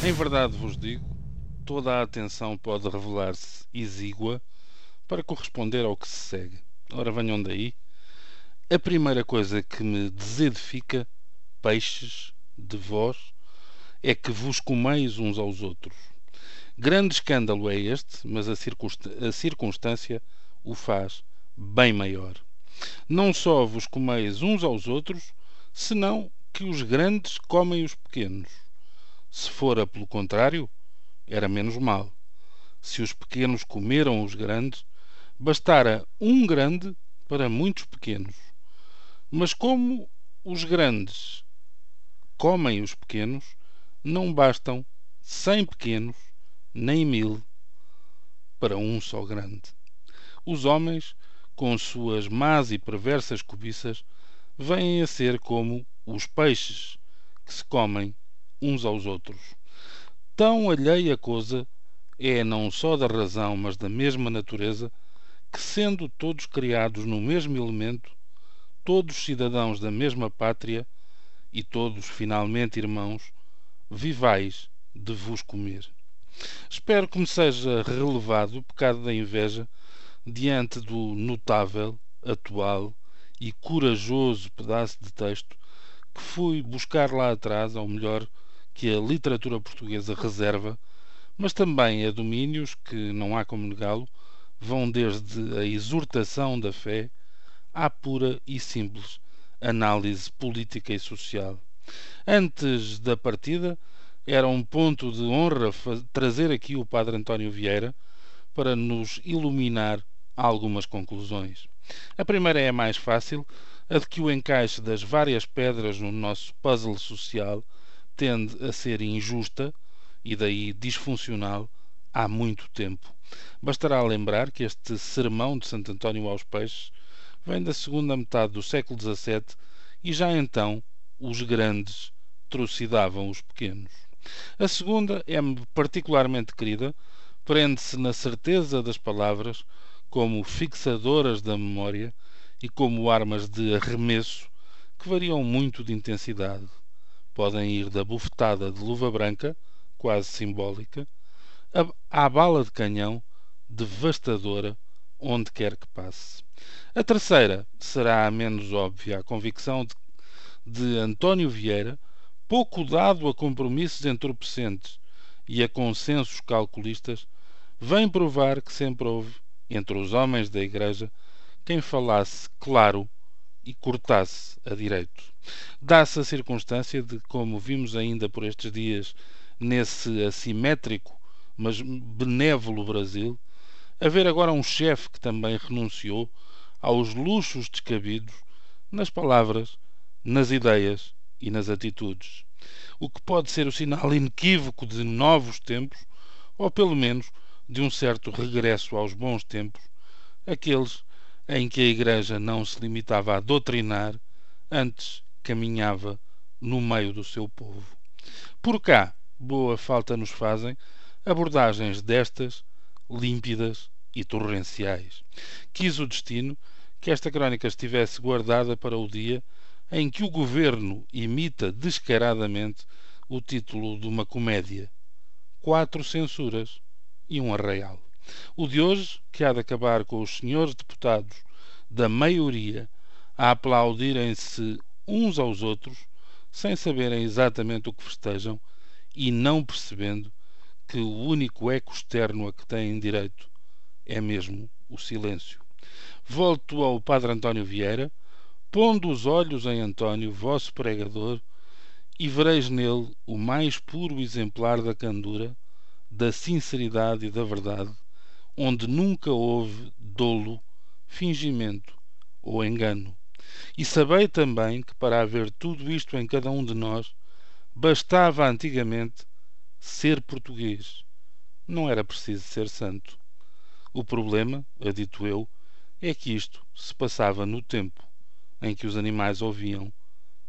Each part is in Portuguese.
Em verdade vos digo, toda a atenção pode revelar-se exígua para corresponder ao que se segue. Ora, venham daí. A primeira coisa que me desedifica, peixes, de vós, é que vos comeis uns aos outros. Grande escândalo é este, mas a, a circunstância o faz bem maior. Não só vos comeis uns aos outros, senão que os grandes comem os pequenos. Se fora pelo contrário, era menos mal. Se os pequenos comeram os grandes, bastara um grande para muitos pequenos. Mas como os grandes comem os pequenos, não bastam cem pequenos, nem mil, para um só grande. Os homens, com suas más e perversas cobiças, vêm a ser como os peixes que se comem uns aos outros. Tão alheia coisa é não só da razão, mas da mesma natureza, que, sendo todos criados no mesmo elemento, todos cidadãos da mesma pátria e todos finalmente irmãos, vivais de vos comer. Espero que me seja relevado o pecado da inveja diante do notável, atual e corajoso pedaço de texto que fui buscar lá atrás, ou melhor, que a literatura portuguesa reserva, mas também a domínios que, não há como negá-lo, vão desde a exortação da fé à pura e simples análise política e social. Antes da partida, era um ponto de honra trazer aqui o Padre António Vieira para nos iluminar algumas conclusões. A primeira é a mais fácil, a de que o encaixe das várias pedras no nosso puzzle social tende a ser injusta e daí disfuncional há muito tempo. Bastará lembrar que este sermão de Santo António aos Peixes vem da segunda metade do século XVII e já então os grandes trucidavam os pequenos. A segunda é-me particularmente querida, prende-se na certeza das palavras como fixadoras da memória e como armas de arremesso que variam muito de intensidade podem ir da bufetada de luva branca, quase simbólica, à bala de canhão, devastadora, onde quer que passe. A terceira será a menos óbvia, a convicção de, de António Vieira, pouco dado a compromissos entorpecentes e a consensos calculistas, vem provar que sempre houve, entre os homens da Igreja, quem falasse claro e cortasse a direito. Dá-se a circunstância de, como vimos ainda por estes dias nesse assimétrico, mas benévolo Brasil, haver agora um chefe que também renunciou aos luxos descabidos nas palavras, nas ideias e nas atitudes. O que pode ser o sinal inequívoco de novos tempos, ou pelo menos de um certo regresso aos bons tempos, aqueles em que a Igreja não se limitava a doutrinar, antes caminhava no meio do seu povo. Por cá, boa falta nos fazem abordagens destas, límpidas e torrenciais. Quis o destino que esta crónica estivesse guardada para o dia em que o governo imita descaradamente o título de uma comédia: Quatro censuras e um arraial. O de hoje, que há de acabar com os senhores deputados da maioria a aplaudirem-se uns aos outros, sem saberem exatamente o que festejam e não percebendo que o único eco externo a que têm direito é mesmo o silêncio. Volto ao Padre António Vieira, pondo os olhos em António, vosso pregador, e vereis nele o mais puro exemplar da candura, da sinceridade e da verdade onde nunca houve dolo, fingimento ou engano. E sabei também que para haver tudo isto em cada um de nós, bastava antigamente ser português. Não era preciso ser santo. O problema, adito eu, é que isto se passava no tempo em que os animais ouviam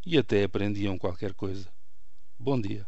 e até aprendiam qualquer coisa. Bom dia.